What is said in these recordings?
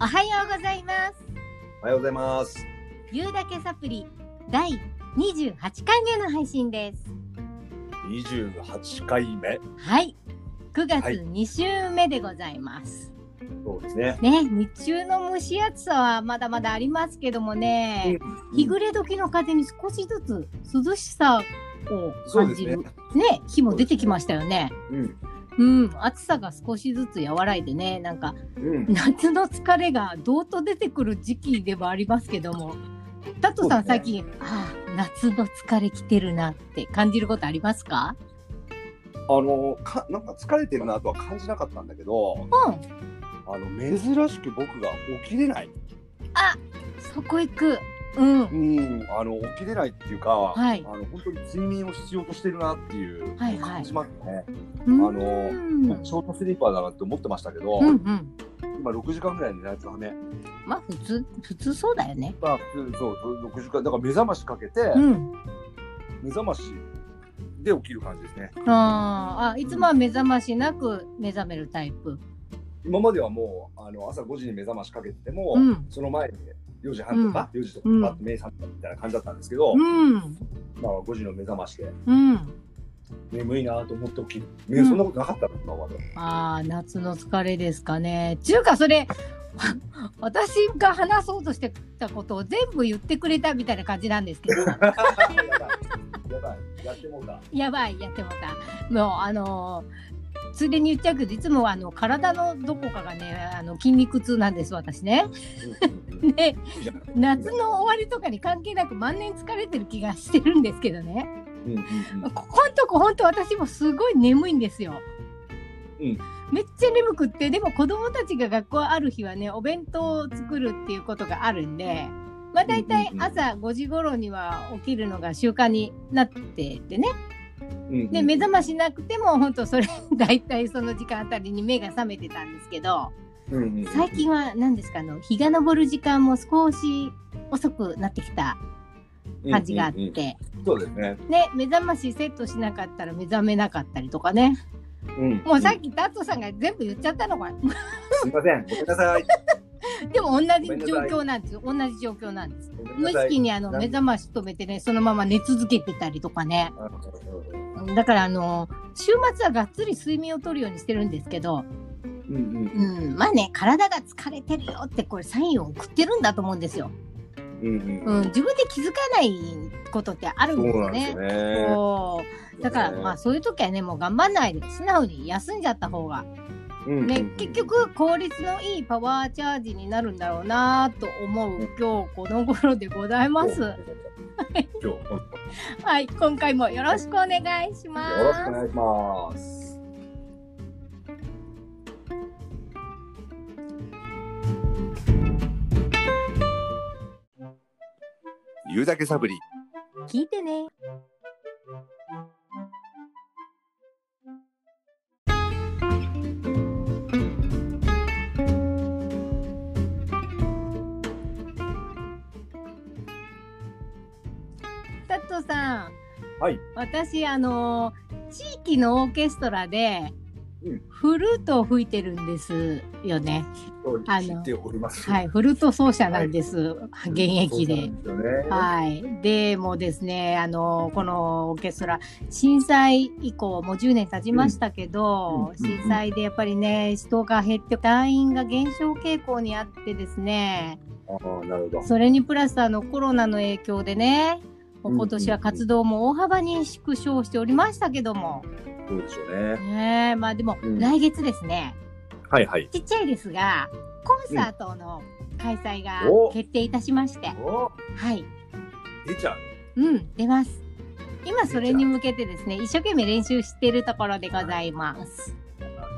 おはようございます。おはようございます。ゆうだけサプリ第28回目の配信です。28回目？はい。9月はい2週目でございます。そうですね。ね、日中の蒸し暑さはまだまだありますけどもね、日暮れ時の風に少しずつ涼しさを感じるそうね日も出てきましたよね。うん。うん、暑さが少しずつ和らいでね、なんかうん。夏の疲れがどうと出てくる時期ではありますけども、タットさん、ね最近、ああ、夏の疲れきてるなって感じることありますか？あの、か、なんか疲れてるなとは感じなかったんだけど、うん。あの、珍しく僕が起きれない。そこ行く。うん。うん。あの、起きれないっていうか、はいあの、本当に睡眠を必要としてるなっていうはいはい感じますね。うんあのうんショートスリーパーだなって思ってましたけど、うんうん。今6時間ぐらい寝ないとダメ。まあ、普通、普通そうだよね。まあ、普通、そう、6時間、だから目覚ましかけて、うん。目覚ましで起きる感じですね。あーあ、いつもは目覚ましなく目覚めるタイプ。今まではもうあの朝5時に目覚ましかけてても、うんその前に4時半とか、4時とかうんパッと目覚めたみたいな感じだったんですけど、うん。まあ、5時の目覚ましでうん。眠いなと思って起きる、ねうんそんなことなかったの今までああ、夏の疲れですかね。ちゅうか、それ、私が話そうとしてたことを全部言ってくれたみたいな感じなんですけど、やばいやばいやってもうたやばい、やってもうた。もう、あのーついでに言っちゃうけど、いつもはあの体のどこかがね、あの筋肉痛なんです、私ね。で、夏の終わりとかに関係なく万年疲れてる気がしてるんですけどね。ここんとこ本当私もすごい眠いんですよ。うんめっちゃ眠くってでも子供たちが学校ある日はねお弁当を作るっていうことがあるんでまあ大体朝5時頃には起きるのが習慣になっててねで目覚ましなくても本当それ大体その時間あたりに目が覚めてたんですけどうんうんうん最近は何ですかあの日が昇る時間も少し遅くなってきた感じがあって。うんうんうんそうですね、ね、目覚ましセットしなかったら目覚めなかったりとかね。うん、もうさっきタットさんが全部言っちゃったのか。すいません。ごめんなさい でも同じ状況なんですよ。同じ状況なんです。無意識にあの目覚まし止めてね、そのまま寝続けてたりとかね。だからあの、週末はがっつり睡眠をとるようにしてるんですけど、うんうんうん、まあね、体が疲れてるよってこれサインを送ってるんだと思うんですよ。うんうんうん、自分で気づかないことってあるんですよね。そうだから、まあそういう時はね、もう頑張んないで素直に休んじゃった方がね、結局効率のいいパワーチャージになるんだろうなと思う今日この頃でございます。今日よはい、今回もよろしくお願いしまろしくおす。願いします言うだけサブリ聞いてね。タットさん、はい。私あの地域のオーケストラでうん。フルートを吹いてるんですよね。あのはい、フルート奏者なんです、現役で。でね。はい。でもうですね、あの、このオーケストラ、震災以降、もう10年経ちましたけど、うん。うん。震災でやっぱりね、人が減って、団員が減少傾向にあってですね、ああなるほど。それにプラスあのコロナの影響でね、今年は活動も大幅に縮小しておりましたけども、そうでしょうね。ねえまあでもうん。来月ですね、はいはい。ちっちゃいですが、コンサートの開催がお。決定いたしまして、お。はい。出ちゃう。うん、出ます。今それに向けてですね、一生懸命練習しているところでございます。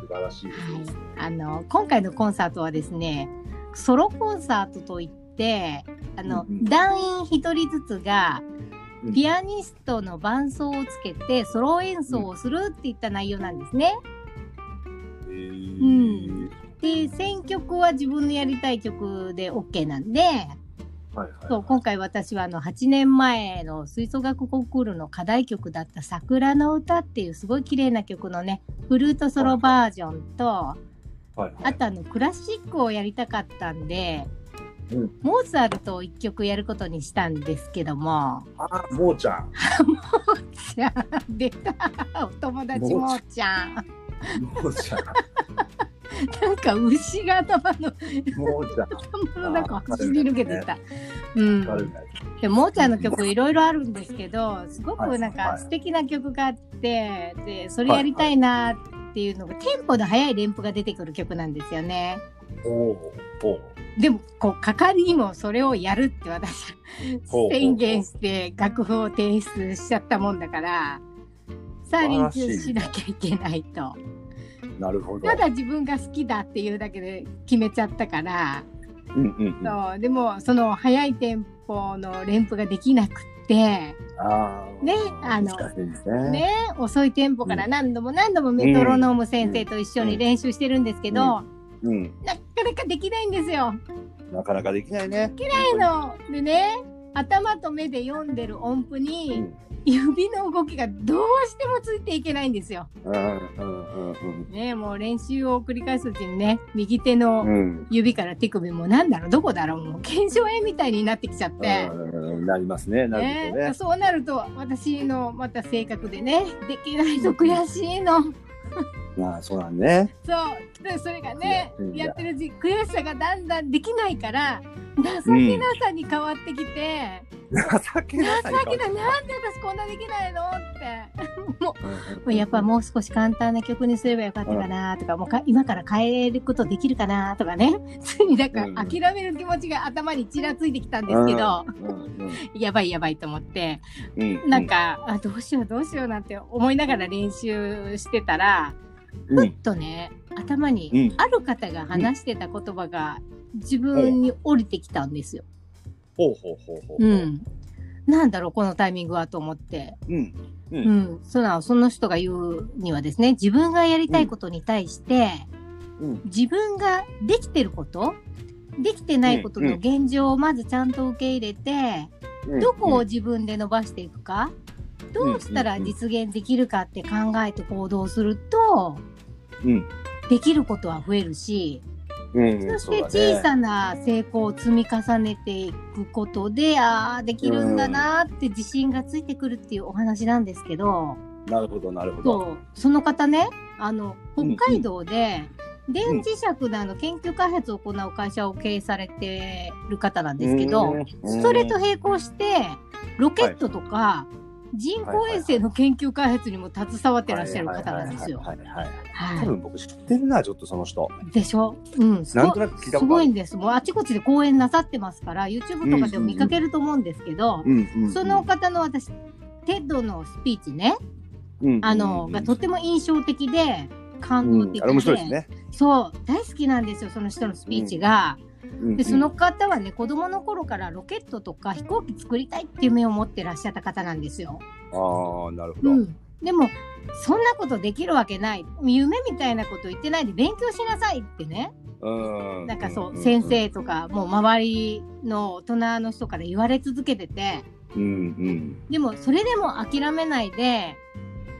素晴らしいですはい。あの今回のコンサートはですね、ソロコンサートといって、あの、団員一人ずつがうんピアニストの伴奏をつけてソロ演奏をするっていった内容なんですね。うん。で、選曲は自分のやりたい曲で OK なんで、はいはいそう今回私はあの8年前の吹奏楽コンクールの課題曲だった「桜の歌」っていうすごい綺麗な曲のねフルートソロバージョンとはい。あとあのクラシックをやりたかったんで、うん。モーツァルトを一曲やることにしたんですけども。あ、もうちゃん。じゃあ出た。お友達もーちゃん。もうちゃん。なんか牛が頭のもうちゃん。頭の中走り抜けてた。うん。モーチャーの曲いろいろあるんですけどすごくなんはいか素敵な曲があってでそれやりたいなっていうのが、テンポの速い連符が出てくる曲なんですよね。おお。おうでもこう係にもそれをやるって私宣言して楽譜を提出しちゃったもんだからさあ練習しなきゃいけないとなるほど。ただ自分が好きだっていうだけで決めちゃったからうんうんうん。そうでもその速いテンポの連符ができなくってああ。ねあのね。ね遅いテンポから何度も何度もメトロノーム先生と一緒に練習してるんですけど、うん。なかなかできないんですよ。なかなかできないね。ないのでね頭と目で読んでる音符うにん。指の動きがどうしてもついていけないんですよ。うんうんうんうん。ねもう練習を繰り返すうちにね右手のうん。指から手首もなんだろうどこだろうもう腱鞘炎みたいになってきちゃって。うんなりますね。なるほどね。そうなると私のまた性格でねできないと悔しいの。まあそうなんね。そう。でそれがねいやや。ってるうち悔しさがだんだんできないから情けなさに変わってきて、情けなさ情けなんで私こんなできないのって。もうやっぱもう少し簡単な曲にすればよかったかなとか、もうか今から変えることできるかなとかね。ついになんかうん。諦める気持ちが頭にちらついてきたんですけど、やばいやばいと思って。うん。なん、か、あどうしようどうしようなんて思いながら練習してたら、ふっうんとね頭うにんある方が話してた言葉が自分に降りてきたんですよ。ほうほうほうほう。うん、なんだろうこのタイミングはと思って、うん。う。うんん、そのその人が言うにはですね自分がやりたいことに対して、うん。自分ができてることできてないことの現状をまずちゃんと受け入れて、どこを自分で伸ばしていくか、どうしたら実現できるかって考えて行動するとうん。できることは増えるし、うん。そして小さな成功を積み重ねていくことで、ああ、できるんだなーって自信がついてくるっていうお話なんですけど、なるほど、なるほど。その方ね、あの、うん北海道で、電磁石のあの研究開発を行う会社を経営されてる方なんですけど、うん、それと並行して、ロケットとか、人工衛星の研究開発にも携わってらっしゃる方なんですよ。多分僕知ってるな、ちょっとその人。い。でしょ？うん。すごなんとなく聞いたす。ごいんです。もうあちこちで講演なさってますから、YouTube とかでも見かけると思うんですけど、その、方の私、 TED のスピーチね、うんあの、がとっても印象的で、感動的で、うんあれ面白いですね。そう、大好きなんですよ、その人のスピーチが。うんで、その方はね、子供の頃からロケットとか飛行機作りたいっていう夢を持ってらっしゃった方なんですよ。ああ、なるほど。うん。でも、そんなことできるわけない。夢みたいなこと言ってないで勉強しなさいってね。うん。なんかそう、ん先。生とか、もう周りの大人の人から言われ続けてて、うんうんでもそれでも諦めないで、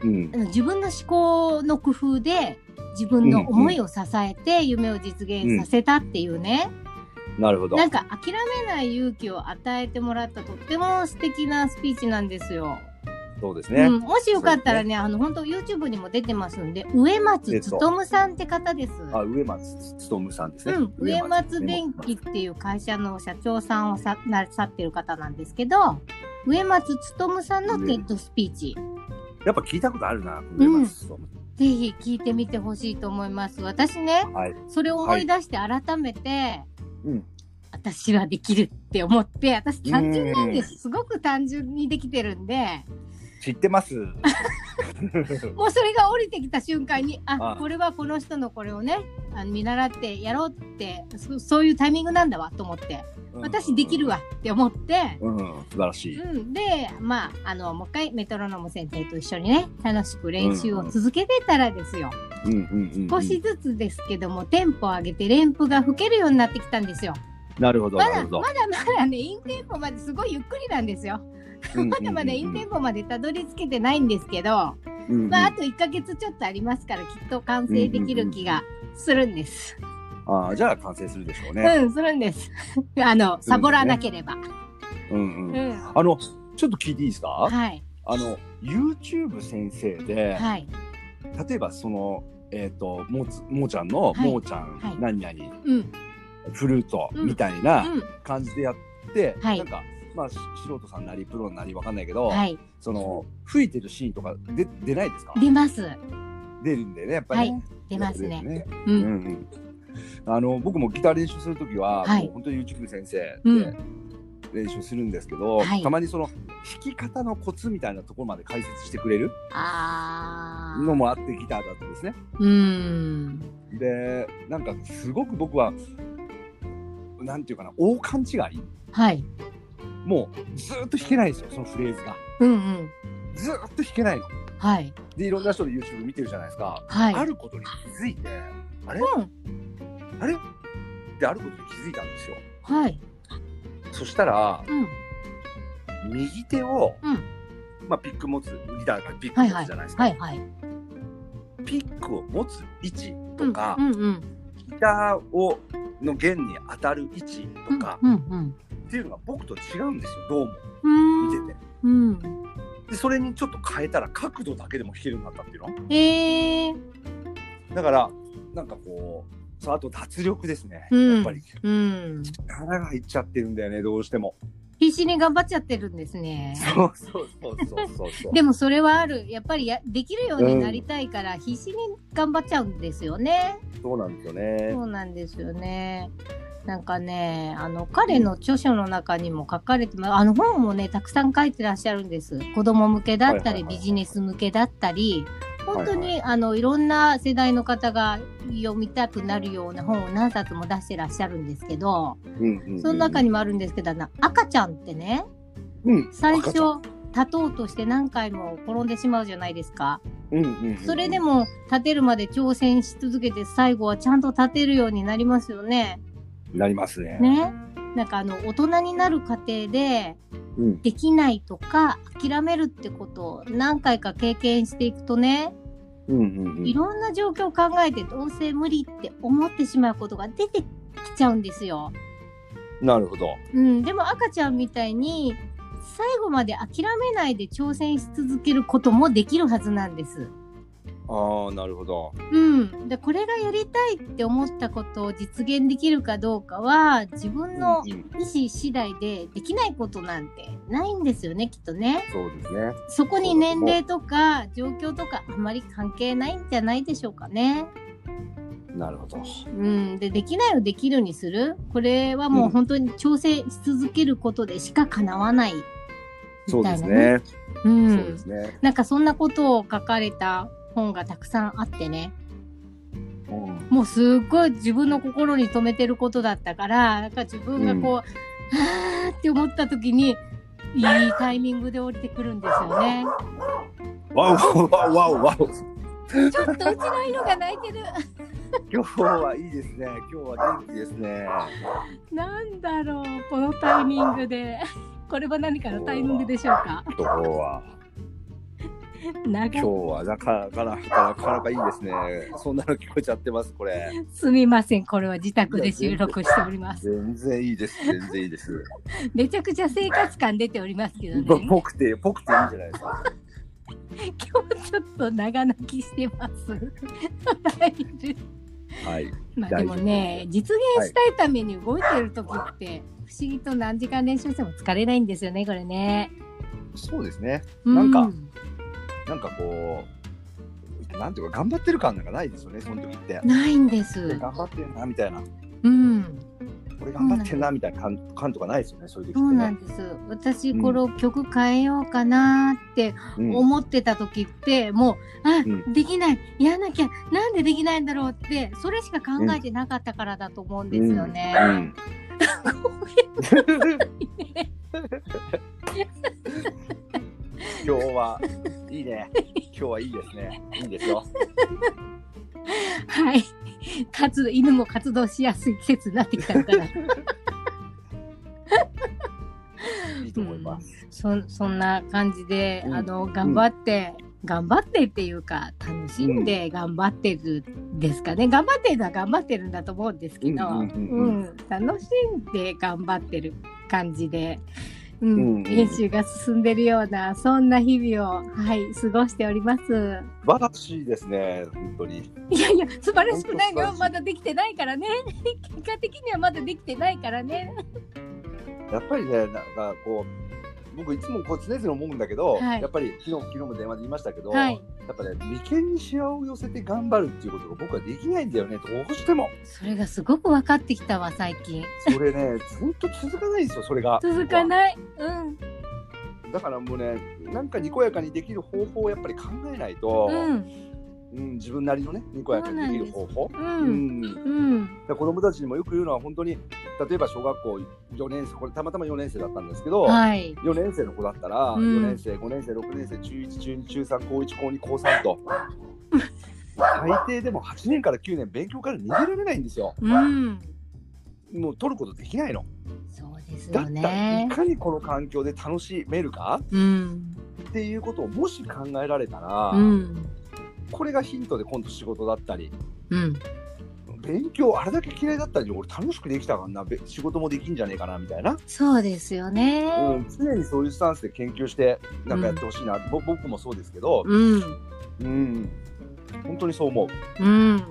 うん自分の思考の工夫で自分の思いを支えて夢を実現させたっていうね、なるほど。なんか諦めない勇気を与えてもらったとっても素敵なスピーチなんですよ。そうですね。うん、もしよかったらね、あの本当 YouTube にも出てますんで、植松勉さんって方です。あ、植松勉さんですね。うん、植松ね電機っていう会社の社長さんをさなさってる方なんですけど、植松努さんの TED スピーチ、やっぱ聞いたことあるな、植松努。ぜひ聞いてみてほしいと思います。私ね、はい。それを思い出して改めて、うん。私はできるって思って、私単純なんです。すごく単純にできてるんで、知ってます。もうそれが降りてきた瞬間に、あ、あこれはこの人のこれをね、あの見習ってやろうってそ、そういうタイミングなんだわと思って、私できるわって思って、うん。うん、素晴らしい。うん、で、まあ、あの、もう一回メトロノーム先生と一緒にね、楽しく練習を続けてたらですよ、うんうんうん。少しずつですけども、テンポを上げて連符が吹けるようになってきたんですよ。なるほど、まだ、ま。だまだね、インテンポまですごいゆっくりなんですよ。まだまだインテンポまでたどり着けてないんですけど、うんうんまあ、あと1ヶ月ちょっとありますから、きっと完成できる気がするんです。ああ、じゃあ完成するでしょう うん、ね。するんです。あの、サボらなければ。うんうん。うん。あの、ちょっと聞いていいですか？はい。あの、YouTube 先生で、はい。例えばその、えっ、と、もつ、もーちゃんの、はいもーちゃん、はい何々、うん。フルートうんみたいなうん。感じでやって、はいなんか、まあ、し素人さんなり、プロなりわかんないけど、はい。その、吹いてるシーンとかで出ないですか？出ます。出るんでね、やっぱり、ね。出ますね。ね。う。うんんうん。あの、僕もギター練習するときは、はいもう本当に YouTube 先生うで練習するんですけど、はいたまにその弾き方のコツみたいなところまで解説してくれる。のもあってギターだったんですね。うん。で、なんかすごく僕は、なんていうかな、大勘違いはい。もうずーっと弾けないんですよ、そのフレーズが。うんうん。ずーっと弾けないの。はい。で、いろんな人の YouTube 見てるじゃないですか。はい。あることに気づいて、あれ？うん。あれ？ってあることに気づいたんですよ。はい。そしたら、うん。右手を、うんまあ、ピック持つ、ギターからピック持つじゃないですか。はいはい。ピックを持つ位置とか、うんうんギターをの弦に当たる位置うん。とか、っていうのが僕と違うんですよ、どうも。うん。見てて。うん。で、それにちょっと変えたら角度だけでも弾けるようになったっていうの？ええー。だから、なんかこう、そうあと脱力ですね。うんやっぱり。うん。力が入っちゃってるんだよね、どうしても。必死に頑張っちゃってるんですね。そうそうそうそうそう。でもそれはある。やっぱりやできるようになりたいから必死に頑張っちゃうんですよね。そうなんですよね。そうなんですよね。なんかね、あの彼の著書の中にも書かれてまあの本もねたくさん書いてらっしゃるんです。子供向けだったり、ビジネス向けだったり、本当に、はいあのいろんな世代の方が読みたくなるような本を何冊も出してらっしゃるんですけど、うんうんうんうんその中にもあるんですけど、赤ちゃんってね、うん、最初立とうとして何回も転んでしまうじゃないですか。うんうんうんうんそれでも立てるまで挑戦し続けて最後はちゃんと立てるようになりますよね。なりますね。ね。なんかあの大人になる過程でうんできないとか諦めるってことを何回か経験していくとね、いろんな状況を考えてどうせ無理って思ってしまうことが出てきちゃうんですよ。なるほど。うん、でも赤ちゃんみたいに最後まで諦めないで挑戦し続けることもできるはずなんです。ああ、なるほど。うん、でこれがやりたいって思ったことを実現できるかどうかは自分の意思次第でできないことなんてないんですよねきっとね。そうですね。そこに年齢とか状況とかあまり関係ないんじゃないでしょうかね。なるほど。うん、でできないをできるにするこれはもう本当に挑戦し続けることでしか叶わないそうでみたいなね。すね。うん、そうですね。なんかそんなことを書かれた本がたくさんあってね。うんもうすっごい自分の心に留めてることだったから、なんか自分がこう、あーって思った時に、いいタイミングで降りてくるんですよね。わおわおわおわお。ちょっとうちの犬が泣いてる。今日はいいですね。今日は元気ですね。なんだろう、このタイミングで。これは何かのタイミングでしょうか？今日は長今日はなかなかなかなかいいですね。そんなの聞こえちゃってますこれ。すみません、これは自宅で収録しております。全然いいです。全然いいです。めちゃくちゃ生活感出ておりますけどね。今ぽくてぽくていいんじゃないですか？日ちょっと長泣きしてます。はい。まあでもね、実現したいために動いてる時って、不思議と何時間練習しても疲れないんですよね、これね。そうですね。うなんかなんかこう、なんていうか、頑張ってる感なんかないですよね、その時って。ないんです。頑張ってんな、みたいな。うん。俺頑張ってんな、みたいな感感とかないですよね、そういう時そうってね。なんです。私、うんこの曲変えようかなってうん思ってた時って、もう、あ、うんできない、やらなきゃ、なんでできないんだろうって、それしか考えてなかったからだと思うんですよね。うん 今日は いいね。今日はいいですね。いいですよ。はい。活動、犬も活動しやすい季節になってきたのかな。いいと思います。そそんな感じで、うんあの頑張って頑張ってっていうか楽しんで頑張ってるんですかね、頑張ってるのは頑張ってるんだと思うんですけど、うんうんうんううんん楽しんで頑張ってる感じで、うんうんうん練習が進んでるようなそんな日々を、はい、過ごしております。素晴らしいですね、本当に。いやいや素晴らしくないのよまだできてないからね 結果的にはまだできてないからね。やっぱりね、なんかこう、僕いつもこう常々思うんだけど、はい。やっぱり昨日昨日も電話で言いましたけど、はい。やっぱね眉間にシワを寄せて頑張るっていうことが僕はできないんだよねどうしても。それがすごく分かってきたわ最近。それねずっと続かないんですよそれが。続かいない。うん。だからもうねなんかにこやかにできる方法をやっぱり考えないと、うんうん自分なりのねにこやかにできる方法ううんん、だかうんら子供たちにもよく言うのは本当に例えば小学校4年生これたまたま4年生だったんですけど、はい。4年生の子だったら、うん4年生、5年生、6年生、中1、中2、中3、高1、高2、高3と、最低でも8年から9年、勉強から逃げられないんですよ。うん。もう取ることできないの。そうですよだったい。かにこの環境で楽しめるかうん。っていうことをもし考えられたら、うん。これがヒントで今度仕事だったり、うん。勉強あれだけ嫌いだったのに俺楽しくできたからな、べ仕事もできんじゃねえかなみたいな、そうですよね。うん、常にそういうスタンスで研究してなんかやってほしいな、ぼ僕もそうですけど、うん。うん、本当にそう思う。うん。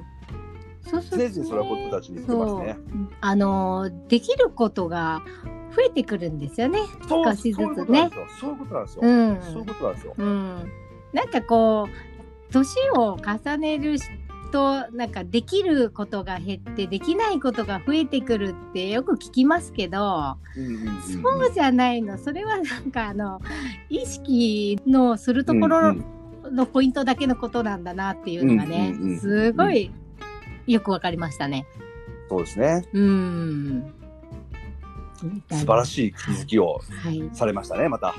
そうそう常々それは子供たちに言ってますね。あのできることが増えてくるんですよね。そう少しずつねそういうことなんですよ。うん。そういうことなんですよ。うん。なんかこう年を重ねるとなんかできることが減ってできないことが増えてくるってよく聞きますけど、そうじゃないの。それはなんかあの意識のするところのポイントだけのことなんだなっていうのがねすごいよくわかりましたね。そうですね。うん。素晴らしい気づきをはい。されましたね。また。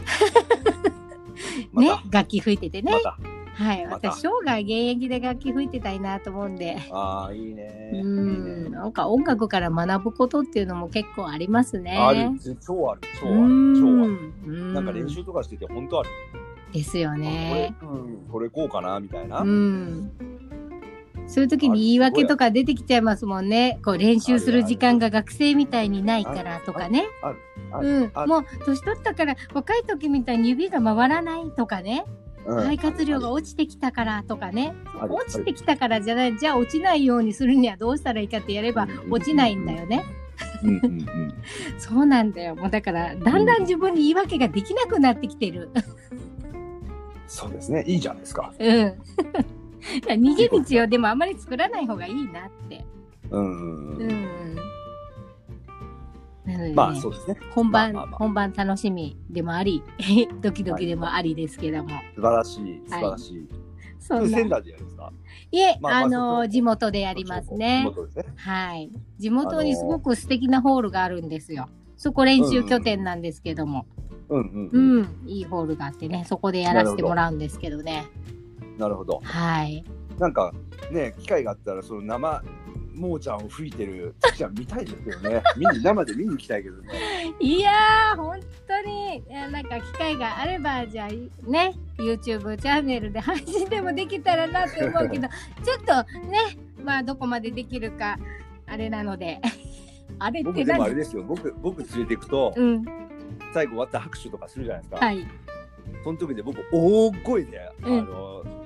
まねた。、楽器吹いててね。また。はい。また私、生涯現役で楽器吹いてたいなと思うんで。ああ、いいね。ういいん。ね。なんか音楽から学ぶことっていうのも結構ありますね。ある。超ある。超あうる。超ある。ん。なんか練習とかしてて本当ある。ですよね。これ、うん、これこうかなみたいな。うん。そういう時に言い訳とか出てきちゃいますもんね。こう練習する時間が学生みたいにないからとかね。うんもう年取ったから若い時みたいに指が回らないとかね。うん肺活量が落ちてきたからとかね。落ちてきたからじゃない。じゃあ落ちないようにするにはどうしたらいいかってやれば落ちないんだよね。そうなんだよ。もうだからだんだん自分に言い訳ができなくなってきてる。そうですね。いいじゃないですか。うん。逃げ道をでもあんまり作らない方がいいなって。うんうんね、まあそうですね。本番、まあまあまあ本番楽しみでもあり、ドキドキでもありですけども。素晴らしい。素晴らしい。そんな。仙台でやるんですか？いえ、まあまああのそこ地元でやりますね地。元ですね。はい。地元にすごく素敵なホールがあるんですよ。そこ練習拠点なんですけども。うんうんううん。ん、いいホールがあってね、そこでやらせてもらうんですけどね。なるほど。はい。なんかね、機会があったら、その生、もーちゃんを吹いてる月ちゃん見たいですけどね。見に、生で見に行きたいけどね。いやー、本当に、いやなんか機会があれば、じゃあね、YouTube チャンネルで配信でもできたらなって思うけど、ちょっとね、まあどこまでできるか、あれなので。あれっ僕でて何もあれですよ。僕、僕連れていくと、うん、最後終わったら拍手とかするじゃないですか。はい。その時で僕、大声で、あうんの、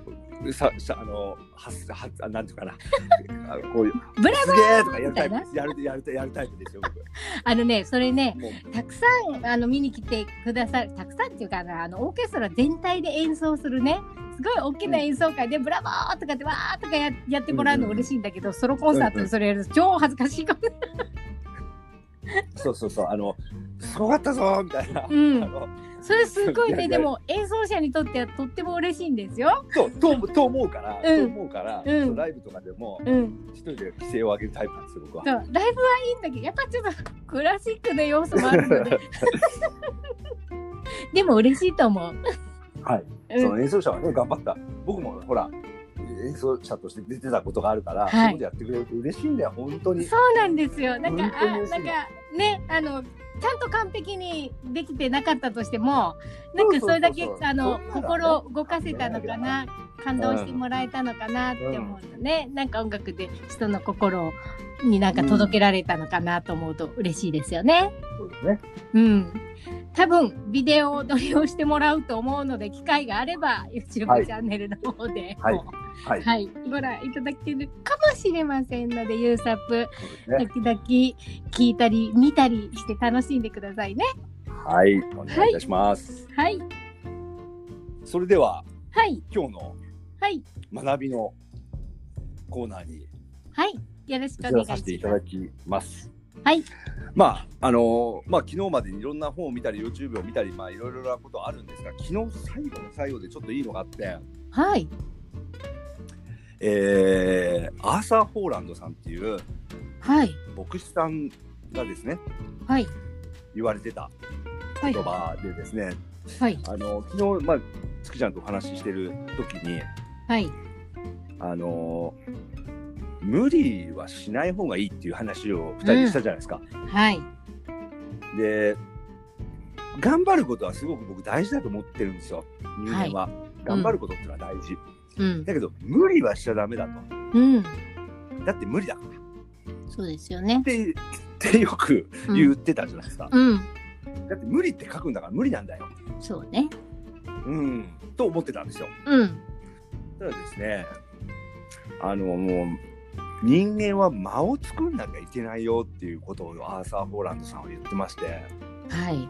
さ、さ、あの、はす、はす、あなんていうかな。あのこういう、ブラすげーとかやるタイプ。やる、やる、やるタイプですよ、僕。あのね、それね、たくさんあの見に来てくださる、たくさんっていうかな、あのオーケストラ全体で演奏するね、すごい大きな演奏会で、ブラボーとかってわーとかややってもらうの嬉しいんだけど、ソロコンサートでそれやると超恥ずかしいかも。そうそうそう、あの、すごかったぞーみたいな。うんあのそれすごいね、でも演奏者にとってはとっても嬉しいんですよ。と、と、と思うから、うんと思うから、うんそうライブとかでも、うん。一人で規制を上げるタイプなんですよ、僕はそ。う、ライブはいいんだけど、やっぱちょっとクラシックの要素もあるので、でも嬉しいと思う。はい。うんその演奏者はね、頑張った。僕もほら、演奏者として出てたことがあるから、はいそうやってくれると嬉しいんだよ本当に。そうなんですよ。なんか、あ、なんか、ね、あの、ちゃんと完璧にできてなかったとしても、なんかそれだけあのね心を動かせたのかな、感動してもらえたのかなって思うとね、なんか音楽で人の心になんか届けられたのかなと思うと嬉しいですよね。そうですね。うん。多分ビデオ撮りをしてもらうと思うので機会があれば YouTube はいチャンネルの方ではいもはい。はい、ご覧いただけるかもしれませんので、ユーサップ、ね時々聞いたり見たりして楽しんでくださいね。はい。お願いいたします。はい、それでははい、今日のはい、学びのコーナーにはい、よろしく移お願いらさせていしたます。はい、まああのまあ昨日までにいろんな本を見たり YouTube を見たりまあいろいろなことあるんですが昨日最後の最後でちょっといいのがあって、はい、えー、アーサー・ホーランドさんっていうはい、牧師さんがですねはい、言われてたはい、言葉でですね、はい、あの昨日まあ月ちゃんとお話ししてる時にはい、あの無理はしない方がいいっていう話を2人でしたじゃないですか。はい、で頑張ることはすごく僕大事だと思ってるんですよ。人間は、頑張ることっていうのは大事、うん、だけど無理はしちゃダメだと。うん、だって無理だから。っそうですよね。てってよく言ってたじゃないですか、うん、だって無理って書くんだから無理なんだよ。そうね。うん。と思ってたんですよ。うん、ただですねあのもう人間は間を作んなきゃいけないよっていうことをアーサー・ホーランドさんは言ってまして、はい、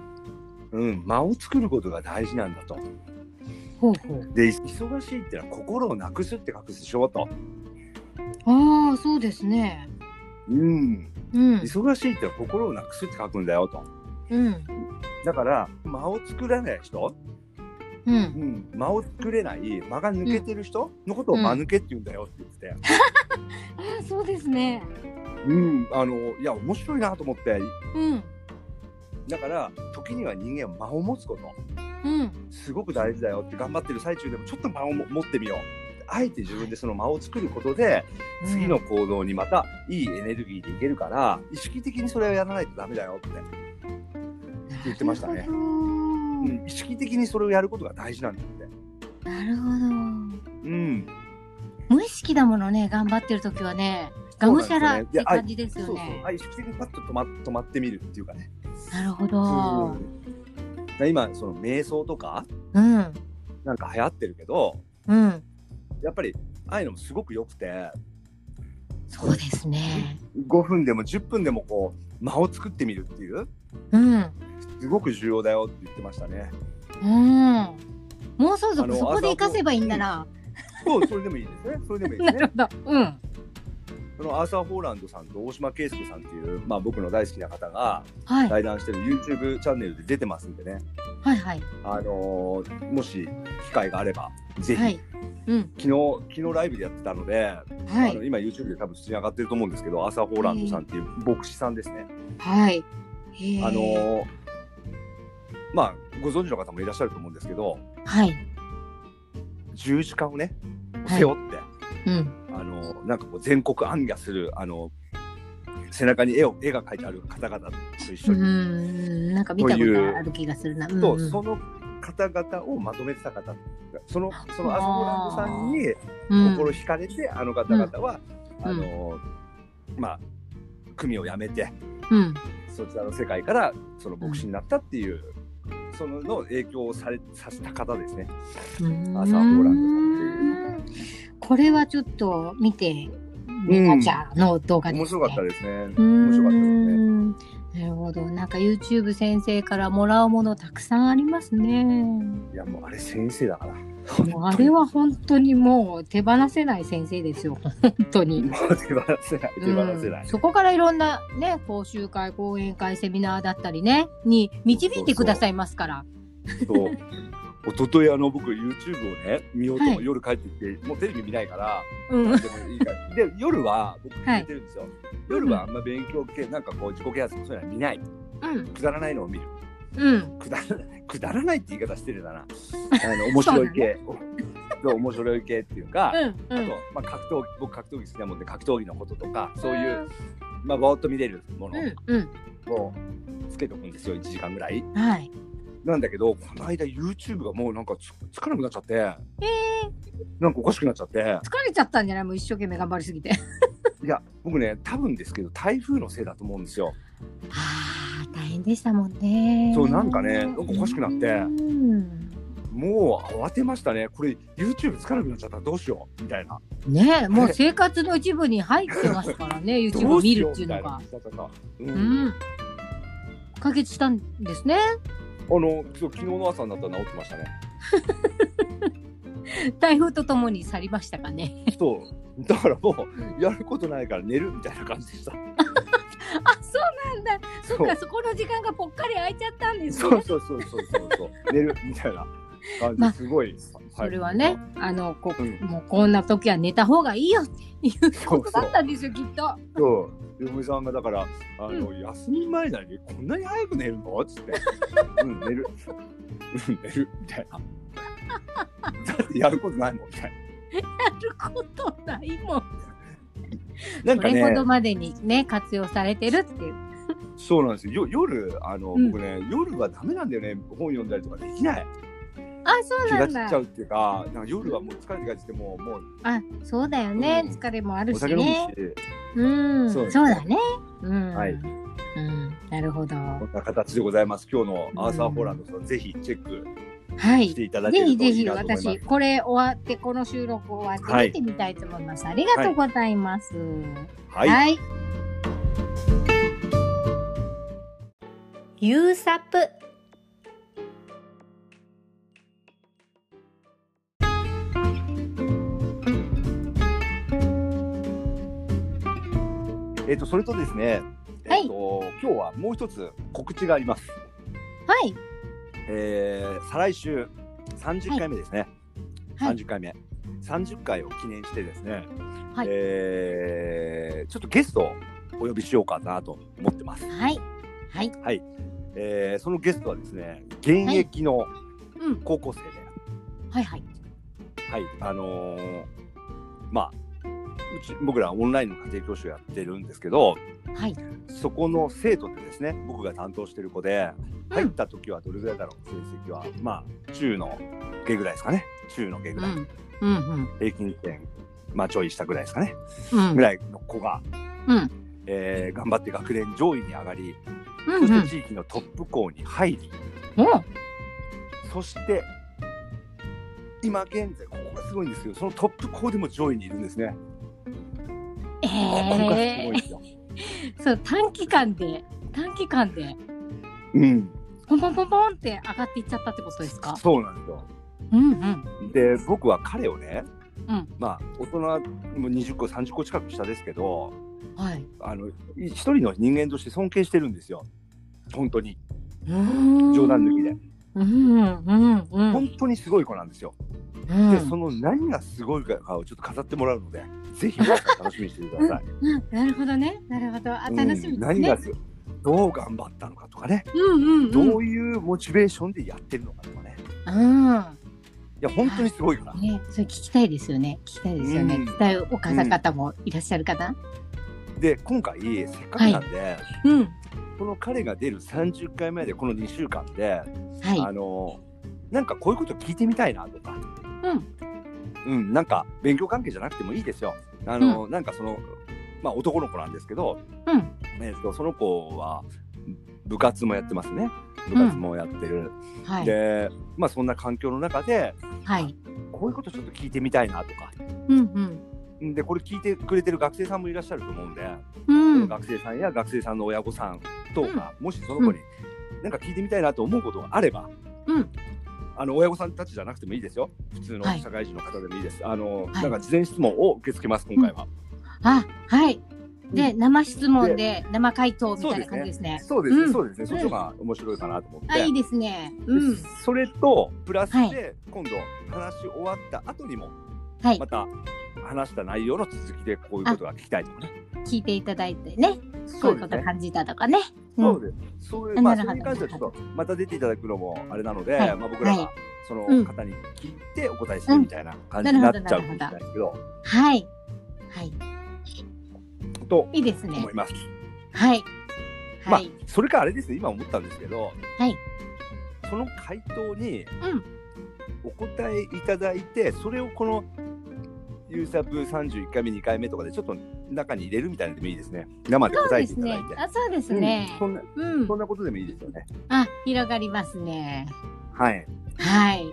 うん、間を作ることが大事なんだと。ほうほう。で忙しいってのは心をなくすって書くでしょと。ああ、そうですね。うん、うん、忙しいってのは心をなくすって書くんだよと。うん、だから間を作らない人、う、うん。ん、間を作れない間が抜けてる人のことを間抜けって言うんだよって言ってて、ああ、そうですね。うん、あのいや面白いなと思って。うん、だから時には人間は間を持つこと。うん、すごく大事だよって頑張ってる最中でもちょっと間をも持ってみよう。あえて自分でその間を作ることで次の行動にまたいいエネルギーでいけるから意識的にそれをやらないとダメだよって、言ってましたねうん、意識的にそれをやることが大事なんだって。なるほど。うん。無意識だものね、頑張ってる時はね、がむしゃらって感じですよそうそうね。あ意識的にパッと止ま止まってみるっていうかね、なるほど。今その瞑想とかうん、なんか流行ってるけどうん、やっぱりああいうのもすごく良くて。そうですね。5分でも10分でもこう間を作ってみるっていう。うん、すごく重要だよって言ってましたね。うん。もうそうそこで活かせばいいんだな。そう、それでもいいですね。それでもいいですね。なるほど。うん、そのアーサー・ホーランドさんと大島圭介さんっていう、まあ僕の大好きな方がはい、対談してる YouTube チャンネルで出てますんでね。はい、はい、あのーもし機会があれば、ぜひ、はい。うん、昨日、昨日ライブでやってたので、はい、あの今 YouTube で多分普通に上がってると思うんですけど、アーサー・ホーランドさんっていう牧師さんですね。はい。あのーまあご存知の方もいらっしゃると思うんですけど、はい、十字架をね、はい。背負って、うん、あのなんかこう全国行脚するあの背中に絵を絵が描いてある方々と一緒うに、ん、なんか見たことある気がするな。うんとうん。その方々をまとめてた方そのそのアソーランドさんにうん。心惹かれて、あの方々は、うん。あのまあ組を辞めてうん、そちらの世界からその牧師になったっていう、そのの影響をされさせた方ですね。うんアサー・ホーランドさんっていう。これはちょっと見てみなきゃの動画です、ね面白かったですね。う面白かったですね。んなるほど。なんか YouTube 先生からもらうものたくさんありますね。いやもうあれ先生だから。あれは本当にもう手放せない先生ですよ。本当に。もう手放せない手放せない。うん。そこからいろんなね講習会講演会セミナーだったりねに導いてくださいますから。そう。一昨日あの僕 YouTube をね見ようと、はい。夜帰ってきてもうテレビ見ないからうん。何でもいいから。で夜は僕はい。寝てるんですよ、夜はあんま勉強系なんかこう自己啓発もそういうのは見ない。うん。くだらないのを見るうん。くだらない くだらないって言い方してるだな。あの面白い系。そう面白い系っていうか、うんうん。あと、まあ、格闘技僕格闘技好きなもんで格闘技のこととかそういう、まあ、ぼーっと見れるものをつけておくんですよ1時間ぐらい。はい。なんだけどこの間 YouTube がもうなんかつつかなくなっちゃって、なんかおかしくなっちゃって。疲れちゃったんじゃない？もう一生懸命頑張りすぎていや僕ね多分ですけど台風のせいだと思うんですよ。あー大変でしたもんね。そうなんかねなんかおかしくなって。うん。もう慌てましたね。これ YouTube つかなくなっちゃったらどうしようみたいな。ねえもう生活の一部に入ってますからね YouTube 見るっていうのが。うそうん。ん。解決したんですね。あの昨日の朝になったら治ってましたね。台風とともに去りましたかね。そう。だからもうやることないから寝るみたいな感じでした。あそうなんだ。そっかそこの時間がぽっかり空いちゃったんですね。そうそうそうそうそうそう。寝るみたいな感じ、まあすごい。それはね、あのこ、うん。もうこんな時は寝た方がいいよっていうことだったんですよきっと。そう。嫁さんがだからあの、休み前なのにこんなに早く寝るの？っつって「うん寝る。うん寝る」みたいな。だってやることないもんみたいやることないもん。な。なんかこれほどねまでにね活用されてるっていう。そうなんですよよ夜あの、うん僕ね夜はダメなんだよね本読んだりとかできないあそう気なんだが散っちゃ。うっていうかなんか夜はもう疲れて帰ってきてももうあそうだよね、うん疲れもあるしお酒飲むし、ね。うんそそううだね。うん。はいうんなるほど。こんな形でございます今日のアーサー・ホーランドさん、ぜひチェックはい。していただけぜるといいひぜひ。私これ終わってこの収録終わって見てみたいと思います。ありがとうございます。はい、はい。ユーサプえっ、とそれとですね、はいえっ、と今日はもう一つ告知があります。はいえー、再来週30回目ですね。はい。30回目。30回を記念してですね、はい。えーちょっとゲストをお呼びしようかなと思ってます。はい。はい。はい。えーそのゲストはですね、現役のうん。高校生で、はいはい。はい、あのーまあ、僕らオンラインの家庭教師をやってるんですけど、はいそこの生徒でですね、僕が担当してる子で、うん入った時はどれぐらいだろう、成績は？まあ、中の下ぐらいですかね。中の下ぐらい。うんうんうん平均点、まあ、ちょい下ぐらいですかね。うんぐらいの子が、うんえー頑張って学年上位に上がり、うんうんそして地域のトップ校に入り、おそして、今現在、ここがすごいんですけど、そのトップ校でも上位にいるんですね。えここがすごいえんですよ。そう短期間で短期間でうん、ポンポンポンポンって上がっていっちゃったってことですか？そうなんですよ。うんうんで、僕は彼をね、うんまあ、大人も20個、30個近く下ですけど、はいあのい一人の人間として尊敬してるんですよ。本当に。冗冗談抜きで。うんうんうん本当にすごい子なんですよ。うんで、その何がすごいかをちょっと飾ってもらうので、ぜひ皆さん楽しみにしてください。うんなるほどねなるほどあうん楽しみですね何がすどう頑張ったのかとかね、うんうんうんどういうモチベーションでやってるのかとかね。うんいや、本当にすごいから。ね、それ聞きたいですよね。聞きたいですよね。うん聞きたいお母方もいらっしゃるかな。で、今回、せっかくなんで、うん。この彼が出る30回目で、この2週間で、はい。あの、なんかこういうこと聞いてみたいなとか、うん。うん、なんか勉強関係じゃなくてもいいですよ。あの、なんかその、まあ男の子なんですけど、うん。えっと、その子は部活もやってますね。部活もやってる。はい。で、まあそんな環境の中で、はい。こういうことちょっと聞いてみたいなとか。うんうん。で、これ聞いてくれてる学生さんもいらっしゃると思うんで、うん。学生さんや学生さんの親御さんとか、もしその子になんか聞いてみたいなと思うことがあれば、うんあの親御さんたちじゃなくてもいいですよ。普通のはい社会人の方でもいいです。あの、はいなんか事前質問を受け付けます、今回は。あ、はい。で、うん生質問で生回答みたいな感じですね。そうですね、うんそうですね。そっちが面白いかなと思って。あ、いいですね。うん。それとプラスはで今度話し終わった後にもはいまた話した内容の続きでこういうことが聞きたいとかね。聞いていただいてね、こういうこと感じたとかね。そうです。そういう、まあ、それに関してはちょっと、また出ていただくのもあれなので、はいまあ、僕らはいがそのうん方に聞いてお答えするみたいな感じになっちゃうかもしれないですけど、はい。はい。といいですね思い。ます。はい。まあはい。、それかあれですね、今思ったんですけど、はい。その回答にうん。お答えいただいて、それをこのユーサブ31回目、2回目とかでちょっと中に入れるみたいなのでもいいですね。生でそう答えですねていただいて。。あ、そうですねうん。そんなうんそ。んなことでもいいですよね。あ、広がりますね。はい。はい。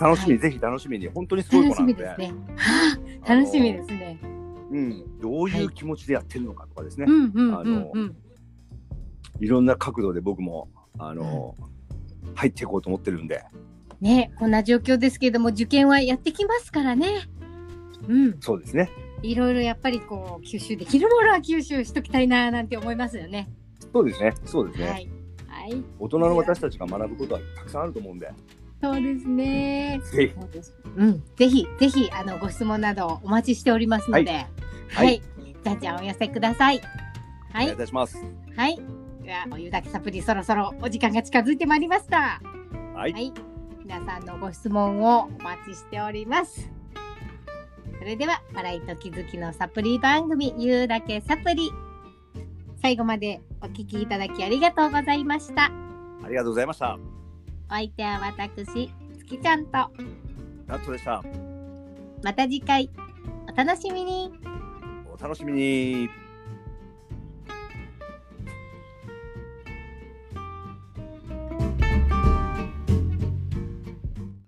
楽しみ、はいぜひ楽しみに、本当にすごい楽し子なので。みですね。はあ、楽しみですね。うん、どういう気持ちでやってるのかとかですね、うんうんあのうんうん。いろんな角度で僕もあの、入っていこうと思ってるんで、ね、こんな状況ですけれども、受験はやってきますからね。うん。そうですね。いろいろやっぱりこう、吸収できるものは吸収しときたいな、なんて思いますよね。そうですね。そうですね。はい。はい。大人の私たちが学ぶことはたくさんあると思うんで、そうですね。ぜひそうん。ぜひ、ぜひ、あの、ご質問などお待ちしておりますので、はい。はいじゃんじゃんお寄せください。はいお願いい。たします。はい。では、お湯だけサプリ、そろそろお時間が近づいてまいりました。はい、はい。皆さんのご質問をお待ちしております。それでは、笑いと気づきのサプリ番組、言うだけサプリ。最後までお聞きいただきありがとうございました。ありがとうございました。お相手は私、月ちゃんと、ナットでした。また次回、お楽しみに。お楽しみに。